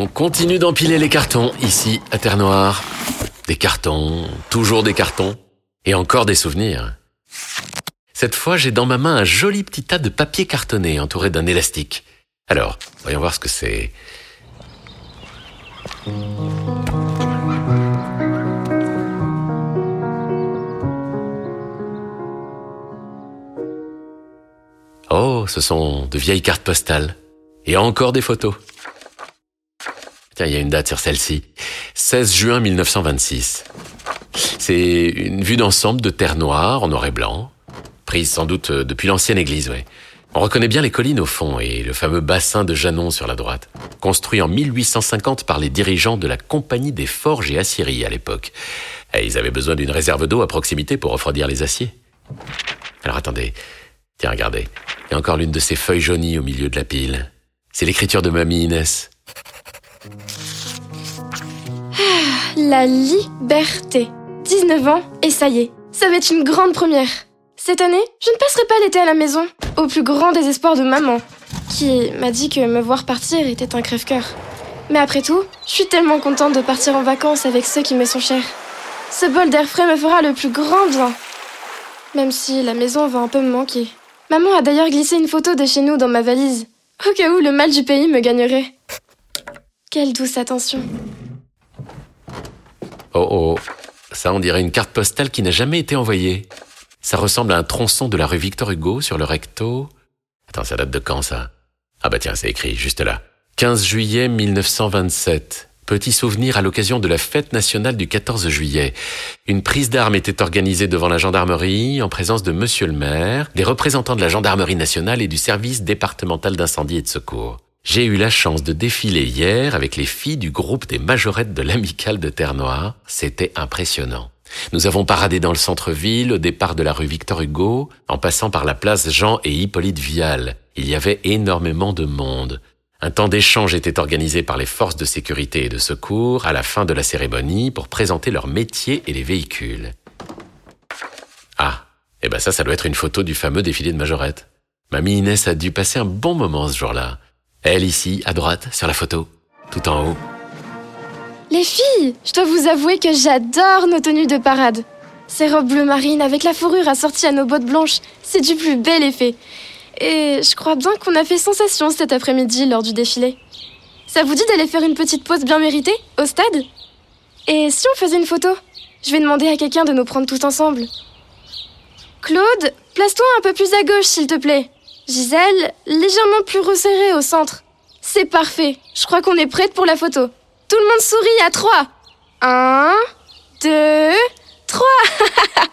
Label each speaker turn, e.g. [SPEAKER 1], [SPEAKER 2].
[SPEAKER 1] On continue d'empiler les cartons ici à Terre Noire. Des cartons, toujours des cartons, et encore des souvenirs. Cette fois, j'ai dans ma main un joli petit tas de papier cartonné entouré d'un élastique. Alors, voyons voir ce que c'est. Oh, ce sont de vieilles cartes postales. Et encore des photos. Tiens, il y a une date sur celle-ci. 16 juin 1926. C'est une vue d'ensemble de terre noire en noir et blanc, prise sans doute depuis l'ancienne église, ouais. On reconnaît bien les collines au fond et le fameux bassin de Janon sur la droite, construit en 1850 par les dirigeants de la Compagnie des Forges et Aciéries à l'époque. Ils avaient besoin d'une réserve d'eau à proximité pour refroidir les aciers. Alors attendez, tiens, regardez, il y a encore l'une de ces feuilles jaunies au milieu de la pile. C'est l'écriture de Mamie Inès.
[SPEAKER 2] La liberté. 19 ans et ça y est, ça va être une grande première. Cette année, je ne passerai pas l'été à la maison, au plus grand désespoir de maman, qui m'a dit que me voir partir était un crève-cœur. Mais après tout, je suis tellement contente de partir en vacances avec ceux qui me sont chers. Ce bol d'air frais me fera le plus grand bien. Même si la maison va un peu me manquer. Maman a d'ailleurs glissé une photo de chez nous dans ma valise, au cas où le mal du pays me gagnerait. Quelle douce attention.
[SPEAKER 1] Oh oh, ça on dirait une carte postale qui n'a jamais été envoyée. Ça ressemble à un tronçon de la rue Victor Hugo sur le recto. Attends, ça date de quand ça? Ah bah tiens, c'est écrit juste là. 15 juillet 1927. Petit souvenir à l'occasion de la fête nationale du 14 juillet. Une prise d'armes était organisée devant la gendarmerie en présence de monsieur le maire, des représentants de la gendarmerie nationale et du service départemental d'incendie et de secours. J'ai eu la chance de défiler hier avec les filles du groupe des majorettes de l'amicale de Terre Noire. C'était impressionnant. Nous avons paradé dans le centre-ville, au départ de la rue Victor Hugo, en passant par la place Jean et Hippolyte Vial. Il y avait énormément de monde. Un temps d'échange était organisé par les forces de sécurité et de secours à la fin de la cérémonie pour présenter leurs métiers et les véhicules. Ah, eh ben ça, ça doit être une photo du fameux défilé de majorette. Mamie Inès a dû passer un bon moment ce jour-là. Elle ici, à droite, sur la photo, tout en haut.
[SPEAKER 2] Les filles, je dois vous avouer que j'adore nos tenues de parade. Ces robes bleu marine avec la fourrure assortie à nos bottes blanches, c'est du plus bel effet. Et je crois bien qu'on a fait sensation cet après-midi lors du défilé. Ça vous dit d'aller faire une petite pause bien méritée au stade? Et si on faisait une photo? Je vais demander à quelqu'un de nous prendre tous ensemble. Claude, place-toi un peu plus à gauche s'il te plaît. Gisèle, légèrement plus resserrée au centre. C'est parfait, je crois qu'on est prête pour la photo. Tout le monde sourit à trois. Un, deux, trois